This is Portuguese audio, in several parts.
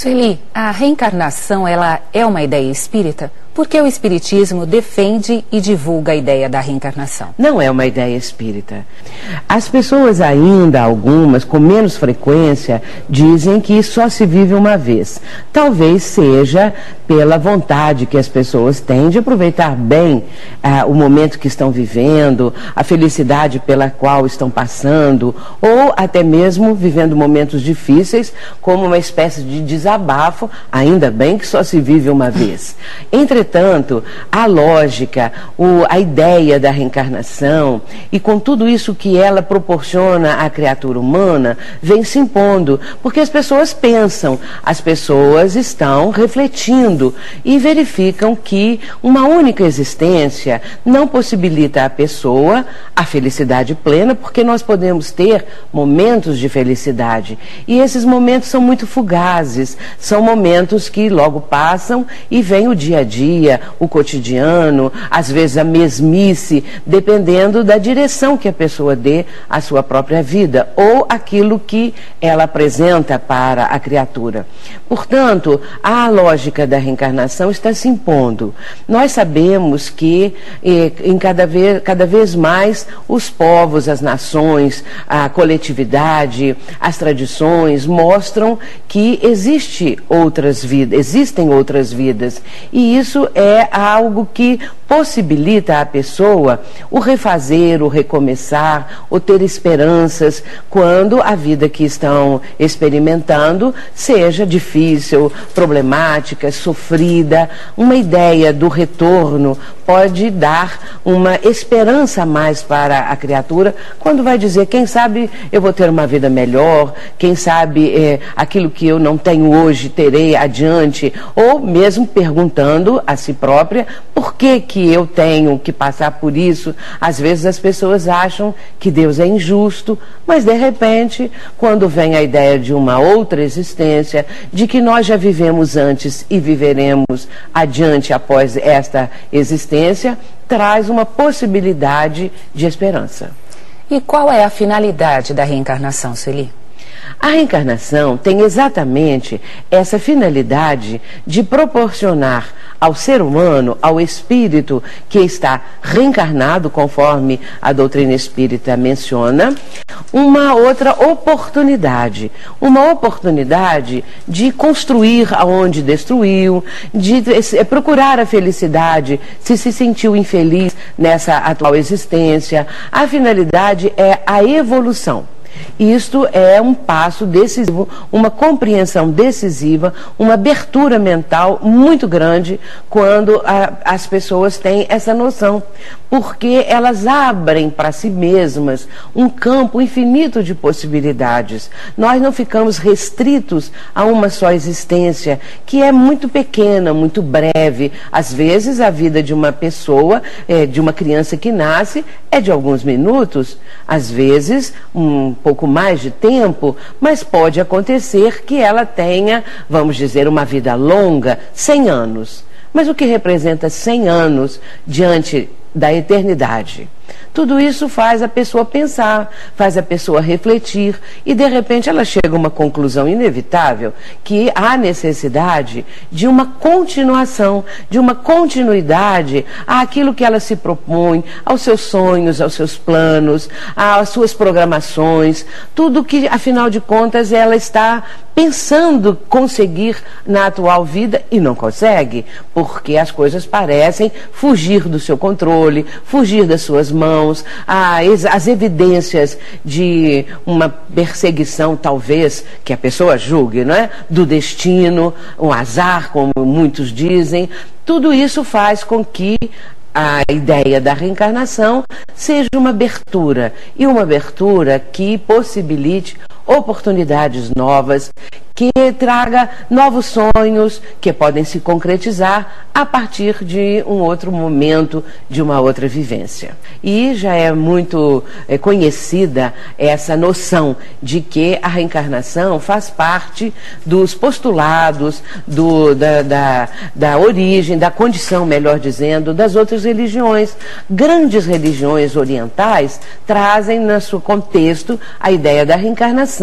Sueli, a reencarnação ela é uma ideia espírita? Porque o Espiritismo defende e divulga a ideia da reencarnação. Não é uma ideia espírita. As pessoas ainda, algumas, com menos frequência, dizem que só se vive uma vez. Talvez seja pela vontade que as pessoas têm de aproveitar bem ah, o momento que estão vivendo, a felicidade pela qual estão passando, ou até mesmo vivendo momentos difíceis, como uma espécie de desabafo, ainda bem que só se vive uma vez. Entretanto, Entretanto, a lógica, o, a ideia da reencarnação e com tudo isso que ela proporciona à criatura humana, vem se impondo. Porque as pessoas pensam, as pessoas estão refletindo e verificam que uma única existência não possibilita à pessoa a felicidade plena, porque nós podemos ter momentos de felicidade. E esses momentos são muito fugazes, são momentos que logo passam e vem o dia a dia dia, o cotidiano, às vezes a mesmice, dependendo da direção que a pessoa dê à sua própria vida ou aquilo que ela apresenta para a criatura. Portanto, a lógica da reencarnação está se impondo. Nós sabemos que eh, em cada vez, cada vez mais os povos, as nações, a coletividade, as tradições mostram que existe outras vidas, existem outras vidas. E isso é algo que possibilita à pessoa o refazer, o recomeçar, o ter esperanças quando a vida que estão experimentando seja difícil, problemática, sofrida. Uma ideia do retorno pode dar uma esperança a mais para a criatura quando vai dizer, quem sabe eu vou ter uma vida melhor, quem sabe é, aquilo que eu não tenho hoje terei adiante, ou mesmo perguntando a si própria por que que eu tenho que passar por isso. Às vezes as pessoas acham que Deus é injusto, mas de repente, quando vem a ideia de uma outra existência, de que nós já vivemos antes e viveremos adiante após esta existência, traz uma possibilidade de esperança. E qual é a finalidade da reencarnação, Sueli? A reencarnação tem exatamente essa finalidade de proporcionar ao ser humano, ao espírito que está reencarnado, conforme a doutrina espírita menciona, uma outra oportunidade. Uma oportunidade de construir aonde destruiu, de é, procurar a felicidade se se sentiu infeliz nessa atual existência. A finalidade é a evolução. Isto é um passo decisivo, uma compreensão decisiva, uma abertura mental muito grande quando a, as pessoas têm essa noção, porque elas abrem para si mesmas um campo infinito de possibilidades. Nós não ficamos restritos a uma só existência, que é muito pequena, muito breve. Às vezes, a vida de uma pessoa, é, de uma criança que nasce, é de alguns minutos, às vezes, um pouco mais de tempo, mas pode acontecer que ela tenha, vamos dizer, uma vida longa, 100 anos. Mas o que representa 100 anos diante da eternidade? Tudo isso faz a pessoa pensar, faz a pessoa refletir e de repente ela chega a uma conclusão inevitável que há necessidade de uma continuação, de uma continuidade àquilo que ela se propõe, aos seus sonhos, aos seus planos, às suas programações, tudo que afinal de contas ela está pensando conseguir na atual vida e não consegue, porque as coisas parecem fugir do seu controle, fugir das suas mãos, as, as evidências de uma perseguição, talvez, que a pessoa julgue, não é? Do destino, um azar, como muitos dizem. Tudo isso faz com que a ideia da reencarnação seja uma abertura e uma abertura que possibilite oportunidades novas, que traga novos sonhos que podem se concretizar a partir de um outro momento, de uma outra vivência. E já é muito é, conhecida essa noção de que a reencarnação faz parte dos postulados, do, da, da, da origem, da condição, melhor dizendo, das outras religiões. Grandes religiões orientais trazem no seu contexto a ideia da reencarnação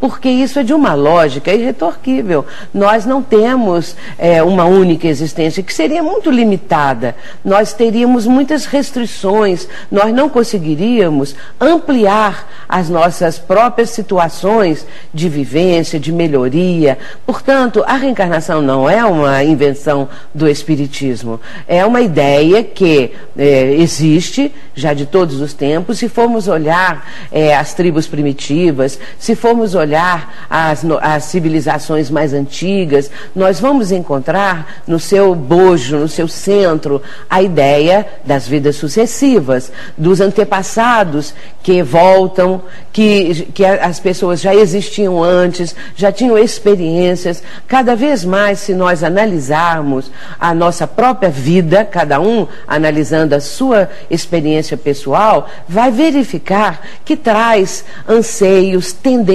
porque isso é de uma lógica irretorquível. Nós não temos é, uma única existência, que seria muito limitada. Nós teríamos muitas restrições, nós não conseguiríamos ampliar as nossas próprias situações de vivência, de melhoria. Portanto, a reencarnação não é uma invenção do Espiritismo, é uma ideia que é, existe já de todos os tempos. Se formos olhar é, as tribos primitivas, se formos olhar as, as civilizações mais antigas, nós vamos encontrar no seu bojo, no seu centro, a ideia das vidas sucessivas, dos antepassados que voltam, que, que as pessoas já existiam antes, já tinham experiências. Cada vez mais, se nós analisarmos a nossa própria vida, cada um analisando a sua experiência pessoal, vai verificar que traz anseios, tendências,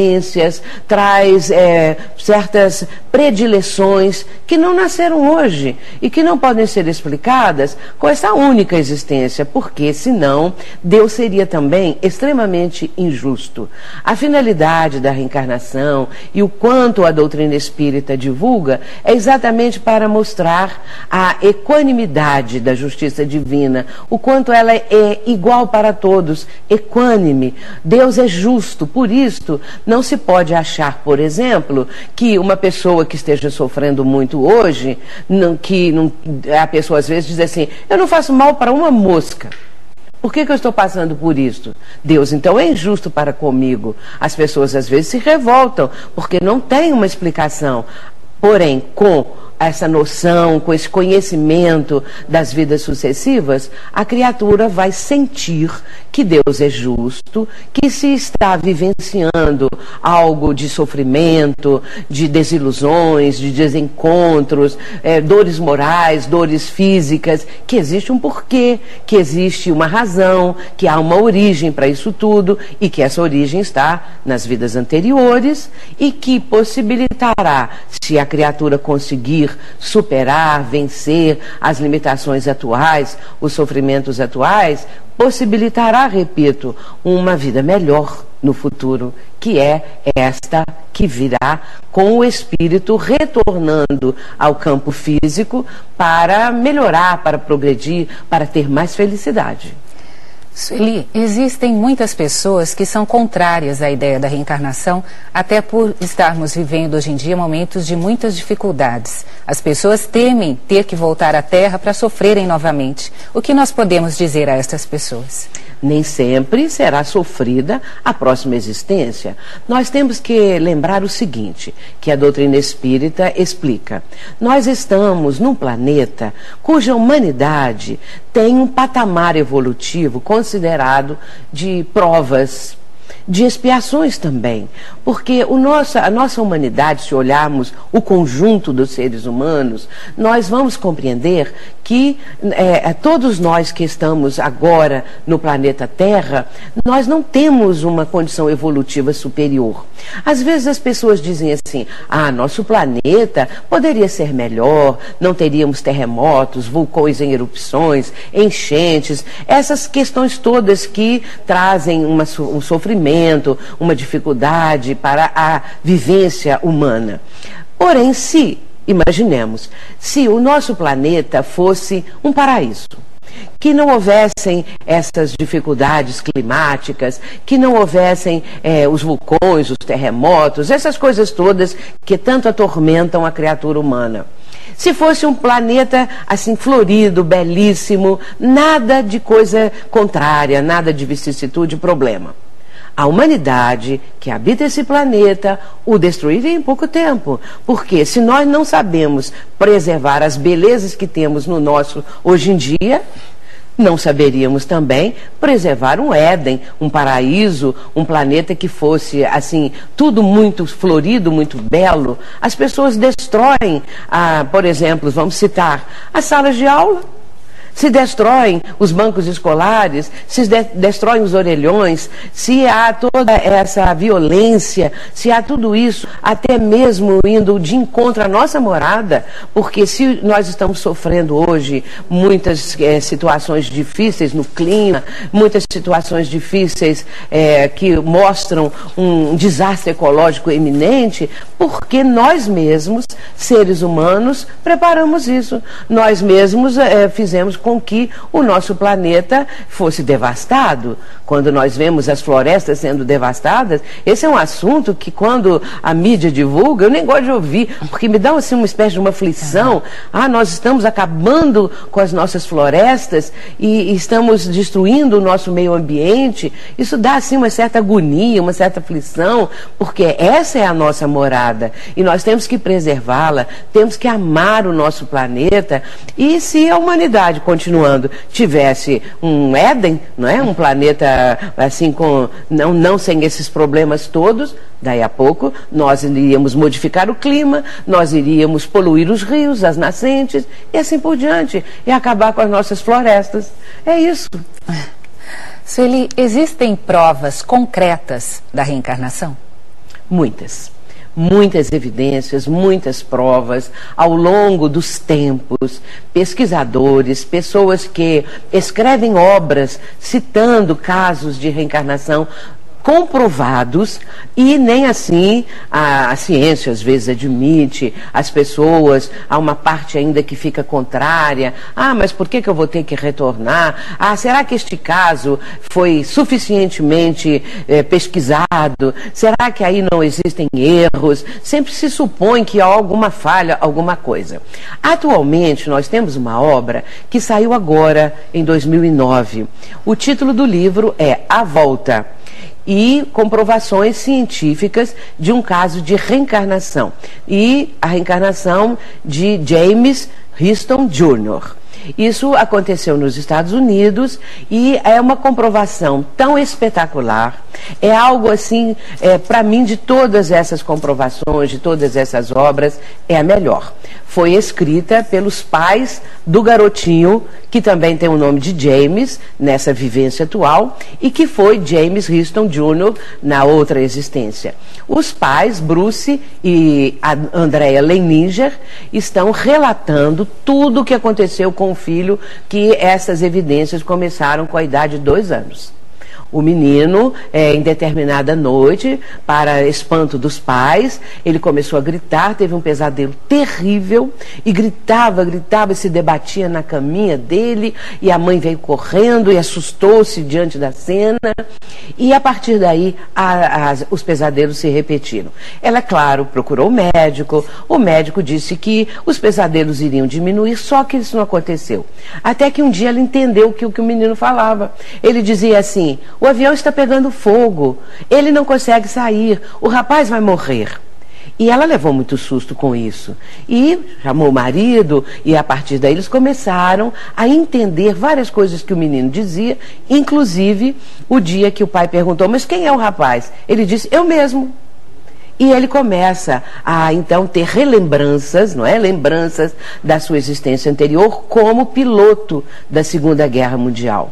traz é, certas predileções que não nasceram hoje e que não podem ser explicadas com essa única existência, porque senão Deus seria também extremamente injusto. A finalidade da reencarnação e o quanto a doutrina espírita divulga é exatamente para mostrar a equanimidade da justiça divina, o quanto ela é igual para todos, equânime. Deus é justo, por isso não se pode achar, por exemplo, que uma pessoa que esteja sofrendo muito hoje, não, que não, a pessoa às vezes diz assim: eu não faço mal para uma mosca. Por que, que, eu estou passando por isso? Deus então é injusto para comigo. As pessoas às vezes se revoltam porque não tem uma explicação. Porém, com essa noção, com esse conhecimento das vidas sucessivas, a criatura vai sentir que Deus é justo, que se está vivenciando algo de sofrimento, de desilusões, de desencontros, é, dores morais, dores físicas, que existe um porquê, que existe uma razão, que há uma origem para isso tudo e que essa origem está nas vidas anteriores e que possibilitará, se a criatura conseguir superar, vencer as limitações atuais, os sofrimentos atuais, possibilitará, repito, uma vida melhor no futuro, que é esta que virá com o espírito retornando ao campo físico para melhorar, para progredir, para ter mais felicidade. Sueli, existem muitas pessoas que são contrárias à ideia da reencarnação, até por estarmos vivendo hoje em dia momentos de muitas dificuldades. As pessoas temem ter que voltar à Terra para sofrerem novamente. O que nós podemos dizer a estas pessoas? Nem sempre será sofrida a próxima existência. Nós temos que lembrar o seguinte, que a doutrina espírita explica. Nós estamos num planeta cuja humanidade tem um patamar evolutivo considerado de provas de expiações também. Porque o nosso, a nossa humanidade, se olharmos o conjunto dos seres humanos, nós vamos compreender que é, é, todos nós que estamos agora no planeta Terra, nós não temos uma condição evolutiva superior. Às vezes as pessoas dizem assim: ah, nosso planeta poderia ser melhor, não teríamos terremotos, vulcões em erupções, enchentes, essas questões todas que trazem uma, um sofrimento, uma dificuldade para a vivência humana. Porém, se Imaginemos, se o nosso planeta fosse um paraíso, que não houvessem essas dificuldades climáticas, que não houvessem é, os vulcões, os terremotos, essas coisas todas que tanto atormentam a criatura humana. Se fosse um planeta assim florido, belíssimo, nada de coisa contrária, nada de vicissitude, problema a humanidade que habita esse planeta o destruiria em pouco tempo. Porque se nós não sabemos preservar as belezas que temos no nosso hoje em dia, não saberíamos também preservar um Éden, um paraíso, um planeta que fosse assim, tudo muito florido, muito belo. As pessoas destroem, ah, por exemplo, vamos citar as salas de aula se destroem os bancos escolares, se de destroem os orelhões, se há toda essa violência, se há tudo isso, até mesmo indo de encontro à nossa morada, porque se nós estamos sofrendo hoje muitas é, situações difíceis no clima, muitas situações difíceis é, que mostram um desastre ecológico eminente, porque nós mesmos, seres humanos, preparamos isso. Nós mesmos é, fizemos com que o nosso planeta fosse devastado. Quando nós vemos as florestas sendo devastadas, esse é um assunto que quando a mídia divulga, eu nem gosto de ouvir, porque me dá assim uma espécie de uma aflição. Ah, nós estamos acabando com as nossas florestas e, e estamos destruindo o nosso meio ambiente. Isso dá assim uma certa agonia, uma certa aflição, porque essa é a nossa morada e nós temos que preservá-la, temos que amar o nosso planeta. E se a humanidade continuando, tivesse um Éden, não é? um planeta assim com não, não sem esses problemas todos, daí a pouco nós iríamos modificar o clima, nós iríamos poluir os rios, as nascentes e assim por diante, e acabar com as nossas florestas. É isso. Sueli, existem provas concretas da reencarnação? Muitas muitas evidências, muitas provas ao longo dos tempos, pesquisadores, pessoas que escrevem obras citando casos de reencarnação comprovados e nem assim a, a, ciência às vezes admite, as pessoas, há uma parte ainda que fica contrária. Ah, mas por que, que eu vou ter que retornar? Ah, será que este caso foi suficientemente eh, pesquisado? Será que aí não existem erros? Sempre se supõe que há alguma falha, alguma coisa. Atualmente nós temos uma obra que saiu agora, em 2009. O título do livro é A Volta e comprovações científicas de um caso de reencarnação. E a reencarnação de James Houston Jr. Isso aconteceu nos Estados Unidos e é uma comprovação tão espetacular. É algo assim, é, para mim, de todas essas comprovações, de todas essas obras, é a melhor foi escrita pelos pais do garotinho, que também tem o nome de James, nessa vivência atual, e que foi James Houston Jr. na outra existência. Os pais, Bruce e Andrea Leninger, estão relatando tudo o que aconteceu com o filho, que essas evidências começaram com a idade de dois anos. O menino, é, em determinada noite, para espanto dos pais, ele começou a gritar, teve um pesadelo terrível e gritava, gritava e se debatia na caminha dele. E a mãe veio correndo e assustou-se diante da cena. E a partir daí, a, a, os pesadelos se repetiram. Ela, claro, procurou o médico. O médico disse que os pesadelos iriam diminuir, só que isso não aconteceu. Até que um dia ela entendeu que, o que o menino falava. Ele dizia assim: o avião está pegando fogo, ele não consegue sair, o rapaz vai morrer. E ela levou muito susto com isso. E chamou o marido, e a partir daí eles começaram a entender várias coisas que o menino dizia, inclusive o dia que o pai perguntou: Mas quem é o rapaz? Ele disse: Eu mesmo. E ele começa a então ter relembranças, não é? Lembranças da sua existência anterior como piloto da Segunda Guerra Mundial.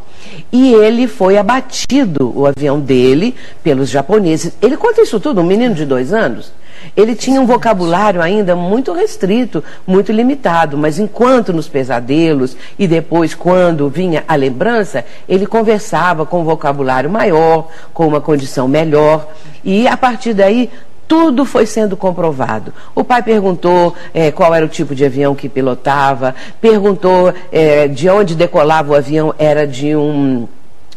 E ele foi abatido, o avião dele, pelos japoneses. Ele conta isso tudo, um menino de dois anos. Ele tinha um vocabulário ainda muito restrito, muito limitado, mas enquanto nos pesadelos e depois quando vinha a lembrança, ele conversava com um vocabulário maior, com uma condição melhor, e a partir daí tudo foi sendo comprovado. O pai perguntou é, qual era o tipo de avião que pilotava, perguntou é, de onde decolava o avião, era de um,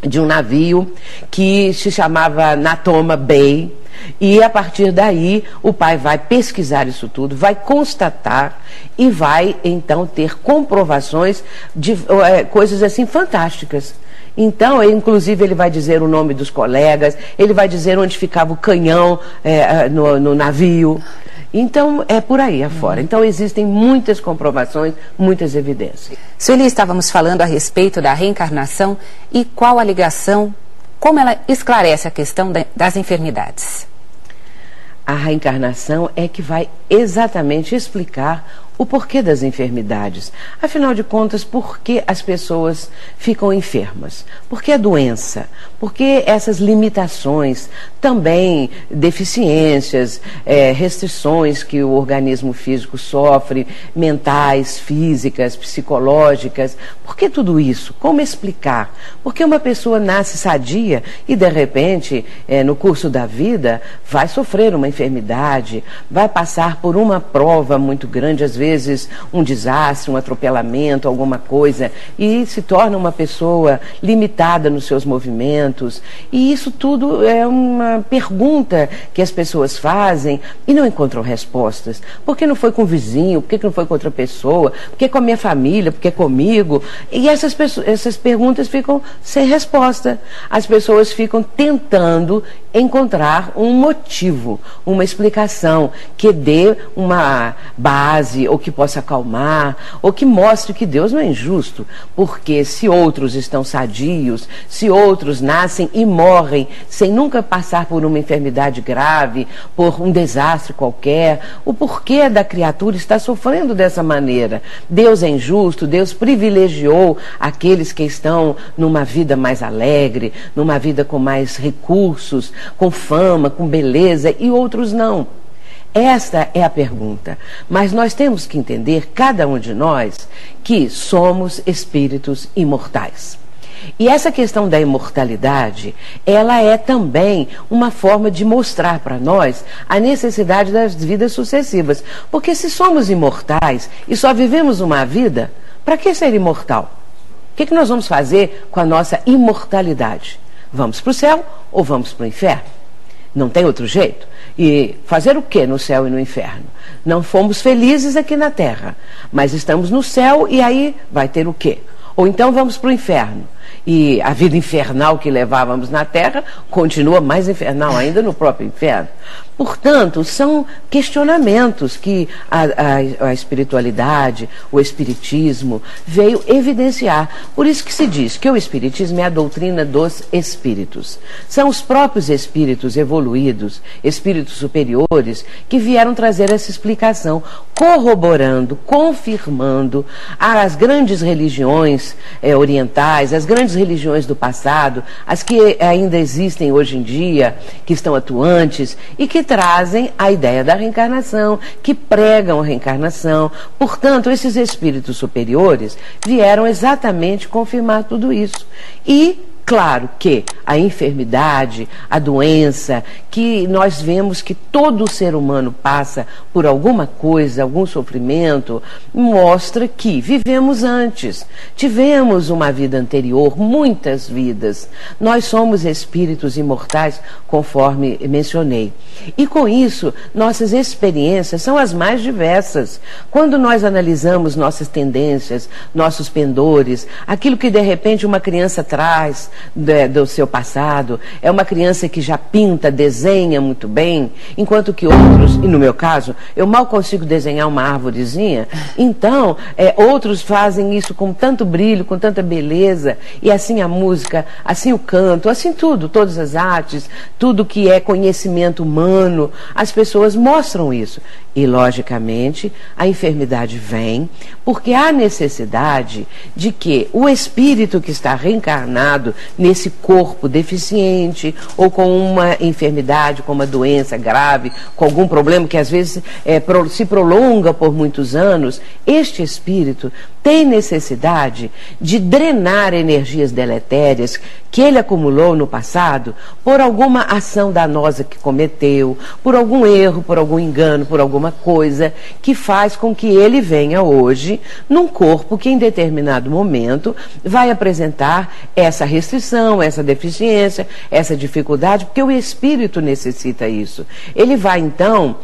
de um navio que se chamava Natoma Bay. E a partir daí, o pai vai pesquisar isso tudo, vai constatar e vai então ter comprovações de é, coisas assim fantásticas. Então, ele, inclusive, ele vai dizer o nome dos colegas, ele vai dizer onde ficava o canhão é, no, no navio. Então, é por aí afora. Uhum. Então, existem muitas comprovações, muitas evidências. Sueli, estávamos falando a respeito da reencarnação e qual a ligação, como ela esclarece a questão das enfermidades. A reencarnação é que vai exatamente explicar o porquê das enfermidades. Afinal de contas, por que as pessoas ficam enfermas? Por que a doença? Por que essas limitações, também deficiências, é, restrições que o organismo físico sofre, mentais, físicas, psicológicas? Por que tudo isso? Como explicar? Por que uma pessoa nasce sadia e, de repente, é, no curso da vida, vai sofrer uma enfermidade, vai passar por uma prova muito grande, às vezes um desastre, um atropelamento, alguma coisa, e se torna uma pessoa limitada nos seus movimentos. E isso tudo é uma pergunta que as pessoas fazem e não encontram respostas. Por que não foi com o vizinho? Por que não foi com outra pessoa? Por que com a minha família? Por que comigo? E essas, essas perguntas ficam sem resposta. As pessoas ficam tentando encontrar um motivo, uma explicação que dê uma base ou que possa acalmar ou que mostre que Deus não é injusto, porque se outros estão sadios, se outros nascem e morrem sem nunca passar por uma enfermidade grave, por um desastre qualquer, o porquê da criatura está sofrendo dessa maneira? Deus é injusto, Deus privilegiou aqueles que estão numa vida mais alegre, numa vida com mais recursos, com fama, com beleza e outros não. Esta é a pergunta. Mas nós temos que entender, cada um de nós, que somos espíritos imortais. E essa questão da imortalidade, ela é também uma forma de mostrar para nós a necessidade das vidas sucessivas. Porque se somos imortais e só vivemos uma vida, para que ser imortal? O que, que nós vamos fazer com a nossa imortalidade? Vamos para o céu ou vamos para o inferno? Não tem outro jeito. E fazer o que no céu e no inferno? Não fomos felizes aqui na terra, mas estamos no céu e aí vai ter o quê? Ou então vamos para o inferno. E a vida infernal que levávamos na terra continua mais infernal ainda no próprio inferno. Portanto, são questionamentos que a, a, a, espiritualidade, o espiritismo veio evidenciar. Por isso que se diz que o espiritismo é a doutrina dos espíritos. São os próprios espíritos evoluídos, espíritos superiores, que vieram trazer essa explicação, corroborando, confirmando as grandes religiões é, orientais, as grandes religiões do passado, as que ainda existem hoje em dia, que estão atuantes e que trazem a ideia da reencarnação, que pregam a reencarnação. Portanto, esses espíritos superiores vieram exatamente confirmar tudo isso. E Claro que a enfermidade, a doença, que nós vemos que todo ser humano passa por alguma coisa, algum sofrimento, mostra que vivemos antes, tivemos uma vida anterior, muitas vidas. Nós somos espíritos imortais, conforme mencionei. E com isso, nossas experiências são as mais diversas. Quando nós analisamos nossas tendências, nossos pendores, aquilo que de repente uma criança traz, de, do seu passado, é uma criança que já pinta, desenha muito bem, enquanto que outros, e no meu caso, eu mal consigo desenhar uma árvorezinha, então é, outros fazem isso com tanto brilho, com tanta beleza, e assim a música, assim o canto, assim tudo, todas as artes, tudo que é conhecimento humano, as pessoas mostram isso. E, logicamente, a enfermidade vem porque há necessidade de que o espírito que está reencarnado nesse corpo deficiente ou com uma enfermidade, com uma doença grave, com algum problema que às vezes é, se prolonga por muitos anos, este espírito tem necessidade de drenar energias deletérias que ele acumulou no passado por alguma ação danosa que cometeu, por algum erro, por algum engano, por alguma coisa que faz com que ele venha hoje num corpo que em determinado momento vai apresentar essa restrição, essa deficiência, essa dificuldade, porque o espírito necessita isso. Ele vai então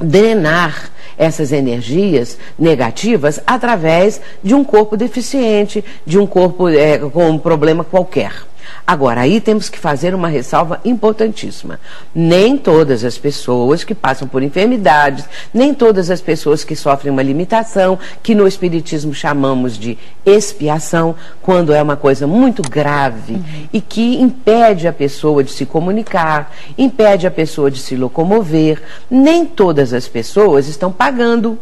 drenar essas energias negativas através de um corpo deficiente, de um corpo é, com um problema qualquer. Agora, aí temos que fazer uma ressalva importantíssima. Nem todas as pessoas que passam por enfermidades, nem todas as pessoas que sofrem uma limitação, que no Espiritismo chamamos de expiação, quando é uma coisa muito grave uhum. e que impede a pessoa de se comunicar, impede a pessoa de se locomover, nem todas as pessoas estão pagando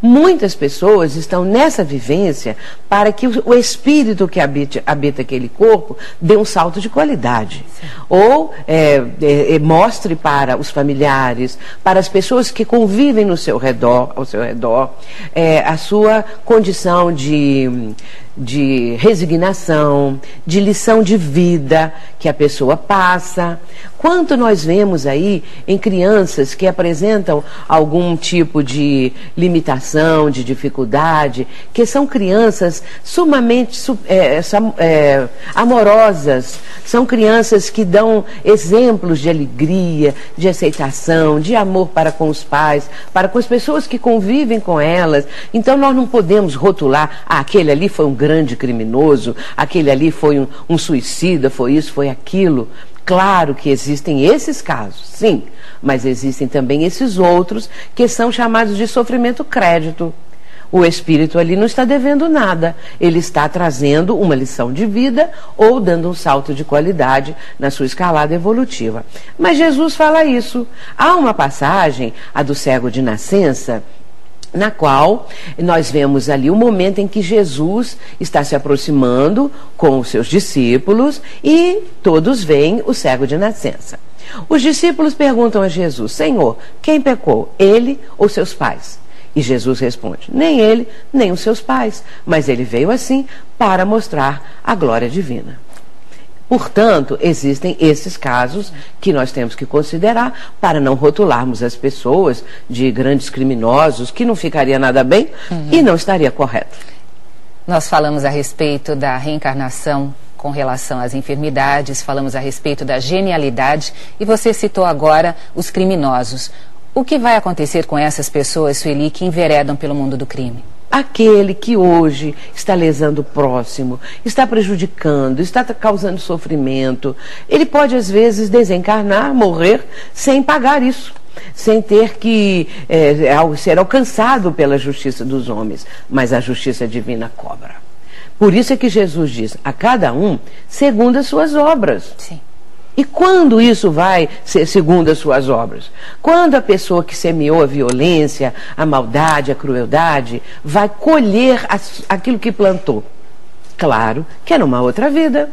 Muitas pessoas estão nessa vivência para que o espírito que habita, habita aquele corpo dê um salto de qualidade. Sim. Ou é, é, é, mostre para os familiares, para as pessoas que convivem no seu redor, ao seu redor, é, a sua condição de de resignação, de lição de vida que a pessoa passa. Quanto nós vemos aí em crianças que apresentam algum tipo de limitação, de dificuldade, que são crianças sumamente é, é, amorosas, são crianças que dão exemplos de alegria, de aceitação, de amor para com os pais, para com as pessoas que convivem com elas. Então nós não podemos rotular, ah, aquele ali foi um grande criminoso, aquele ali foi um, um suicida, foi isso, foi aquilo. Claro que existem esses casos, sim, mas existem também esses outros que são chamados de sofrimento crédito. O espírito ali não está devendo nada, ele está trazendo uma lição de vida ou dando um salto de qualidade na sua escalada evolutiva. Mas Jesus fala isso. Há uma passagem, a do cego de nascença, na qual nós vemos ali o momento em que Jesus está se aproximando com os seus discípulos e todos veem o cego de nascença. Os discípulos perguntam a Jesus: Senhor, quem pecou, ele ou seus pais? E Jesus responde: Nem ele, nem os seus pais, mas ele veio assim para mostrar a glória divina. Portanto, existem esses casos que nós temos que considerar para não rotularmos as pessoas de grandes criminosos, que não ficaria nada bem uhum. e não estaria correto. Nós falamos a respeito da reencarnação com relação às enfermidades, falamos a respeito da genialidade e você citou agora os criminosos. O que vai acontecer com essas pessoas, Sueli, que enveredam pelo mundo do crime? Aquele que hoje está lesando o próximo, está prejudicando, está causando sofrimento, ele pode às vezes desencarnar, morrer sem pagar isso. Sem ter que é, ser alcançado pela justiça dos homens, mas a justiça divina cobra. Por isso é que Jesus diz: a cada um segundo as suas obras. Sim. E quando isso vai ser segundo as suas obras? Quando a pessoa que semeou a violência, a maldade, a crueldade, vai colher aquilo que plantou? Claro que é numa outra vida.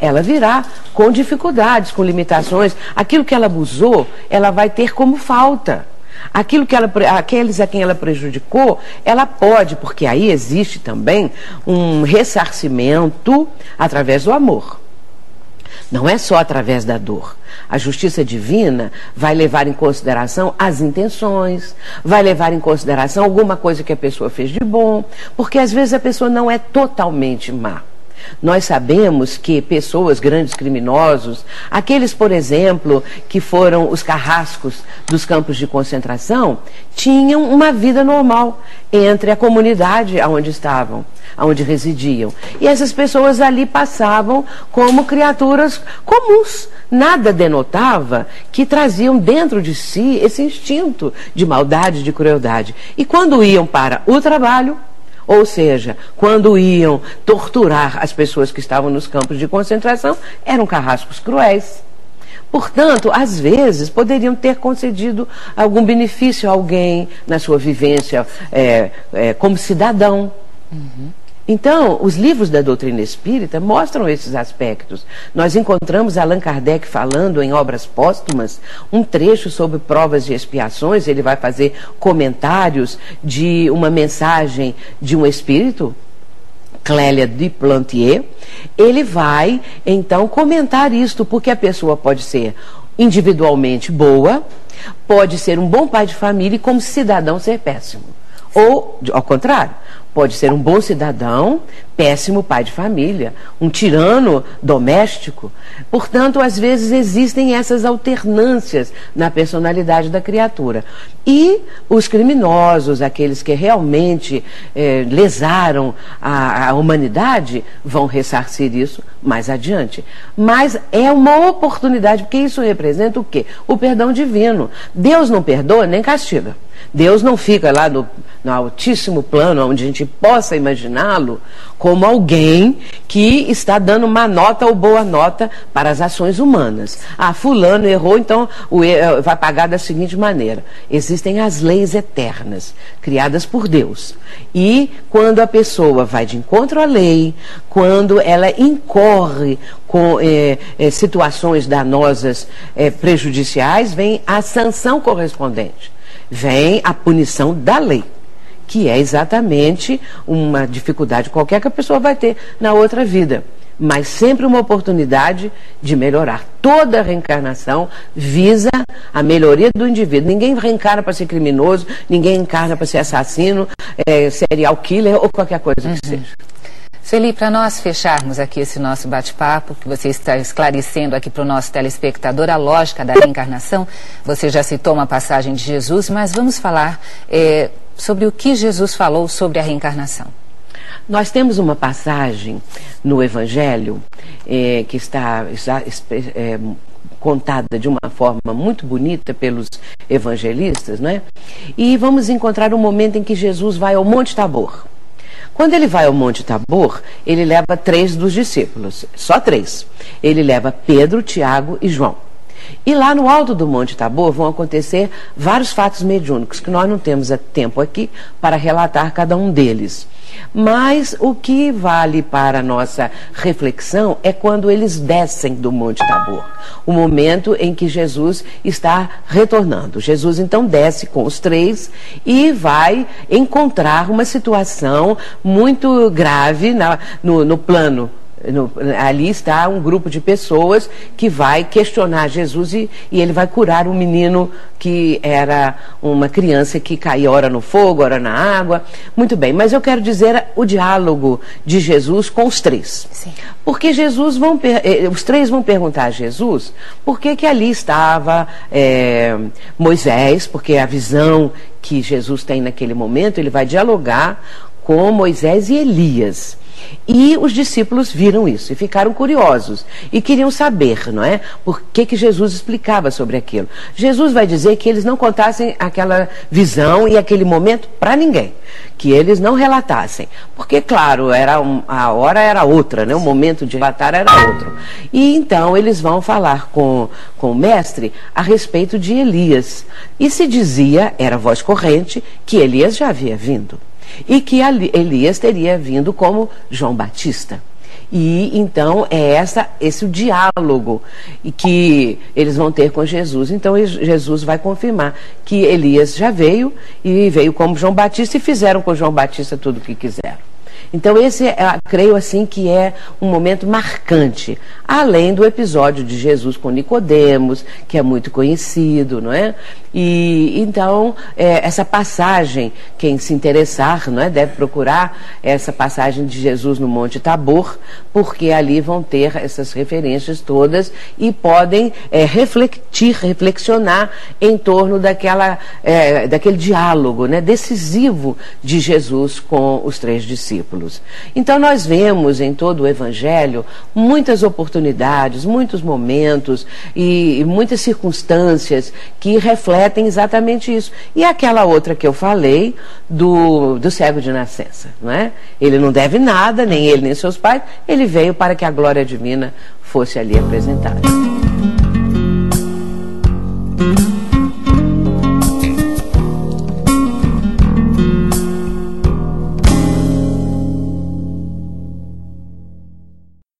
Ela virá com dificuldades, com limitações. Aquilo que ela abusou, ela vai ter como falta. Aquilo que ela, aqueles a quem ela prejudicou, ela pode, porque aí existe também um ressarcimento através do amor. Não é só através da dor. A justiça divina vai levar em consideração as intenções, vai levar em consideração alguma coisa que a pessoa fez de bom, porque às vezes a pessoa não é totalmente má. Nós sabemos que pessoas, grandes criminosos, aqueles, por exemplo, que foram os carrascos dos campos de concentração, tinham uma vida normal entre a comunidade onde estavam onde residiam. E essas pessoas ali passavam como criaturas comuns. Nada denotava que traziam dentro de si esse instinto de maldade, de crueldade. E quando iam para o trabalho, ou seja, quando iam torturar as pessoas que estavam nos campos de concentração, eram carrascos cruéis. Portanto, às vezes, poderiam ter concedido algum benefício a alguém na sua vivência é, é, como cidadão. Uhum. Então, os livros da doutrina espírita mostram esses aspectos. Nós encontramos Allan Kardec falando em obras póstumas um trecho sobre provas de expiações. Ele vai fazer comentários de uma mensagem de um espírito, Clélia de Plantier. Ele vai, então, comentar isto, porque a pessoa pode ser individualmente boa, pode ser um bom pai de família e, como cidadão, ser péssimo. Ou, ao contrário, Pode ser um bom cidadão, péssimo pai de família, um tirano doméstico. Portanto, às vezes existem essas alternâncias na personalidade da criatura. E os criminosos, aqueles que realmente eh, lesaram a, a humanidade, vão ressarcir isso mais adiante. Mas é uma oportunidade, porque isso representa o quê? O perdão divino. Deus não perdoa nem castiga. Deus não fica lá no, no altíssimo plano, onde a gente possa imaginá-lo, como alguém que está dando uma nota ou boa nota para as ações humanas. Ah, fulano errou, então eh, vai pagar da seguinte maneira. Existem as leis eternas, criadas por Deus. E quando a pessoa vai de encontro à lei, quando ela incorre com eh, eh, situações danosas prejudiciais, vem a sanção correspondente vem a punição da lei, que é exatamente uma dificuldade qualquer que a pessoa vai ter na outra vida. Mas sempre uma oportunidade de melhorar. Toda reencarnação visa a melhoria do indivíduo. Ninguém reencarna para ser criminoso, ninguém encarna para ser assassino, é, serial killer ou qualquer coisa uhum. que seja. Felipe, para nós fecharmos aqui esse nosso bate-papo, que você está esclarecendo aqui para o nosso telespectador a lógica da reencarnação, você já citou uma passagem de Jesus, mas vamos falar é, sobre o que Jesus falou sobre a reencarnação. Nós temos uma passagem no Evangelho é, que está, está é, contada de uma forma muito bonita pelos evangelistas, não é? E vamos encontrar um momento em que Jesus vai ao Monte Tabor. Quando ele vai ao Monte Tabor, ele leva três dos discípulos, só três. Ele leva Pedro, Tiago e João. E lá no alto do Monte Tabor vão acontecer vários fatos mediúnicos, que nós não temos tempo aqui para relatar cada um deles. Mas o que vale para a nossa reflexão é quando eles descem do Monte Tabor, o momento em que Jesus está retornando. Jesus então desce com os três e vai encontrar uma situação muito grave na, no, no plano no, ali está um grupo de pessoas que vai questionar Jesus e, e, ele vai curar um menino que era uma criança que caía ora no fogo, ora na água. Muito bem, mas eu quero dizer o diálogo de Jesus com os três. Sim. Porque Jesus vão, eh, os três vão perguntar a Jesus por que, que ali estava é, Moisés, porque a visão que Jesus tem naquele momento, ele vai dialogar com Moisés e Elias. E os discípulos viram isso e ficaram curiosos e queriam saber, não é? Por que, que Jesus explicava sobre aquilo. Jesus vai dizer que eles não contassem aquela visão e aquele momento para ninguém, que eles não relatassem, porque claro, era um, a hora era outra, né? O momento de relatar era outro. E então eles vão falar com, com o mestre a respeito de Elias. E se dizia, era voz corrente, que Elias já havia vindo e que Elias teria vindo como João Batista. E então é essa, esse o diálogo que eles vão ter com Jesus. Então Jesus vai confirmar que Elias já veio e veio como João Batista e fizeram com João Batista tudo o que quiseram. Então esse, é, creio assim, que é um momento marcante, além do episódio de Jesus com Nicodemos, que é muito conhecido, não é? E então é, essa passagem, quem se interessar, não é, deve procurar essa passagem de Jesus no Monte Tabor, porque ali vão ter essas referências todas e podem é, refletir, reflexionar em torno daquela, é, daquele diálogo, né, decisivo de Jesus com os três discípulos. Então nós vemos em todo o Evangelho muitas oportunidades, muitos momentos e, e muitas circunstâncias que refletem exatamente isso. E aquela outra que eu falei do, do cego de nascença, né? Ele não deve nada, nem ele nem seus pais, ele veio para que a glória divina fosse ali apresentada.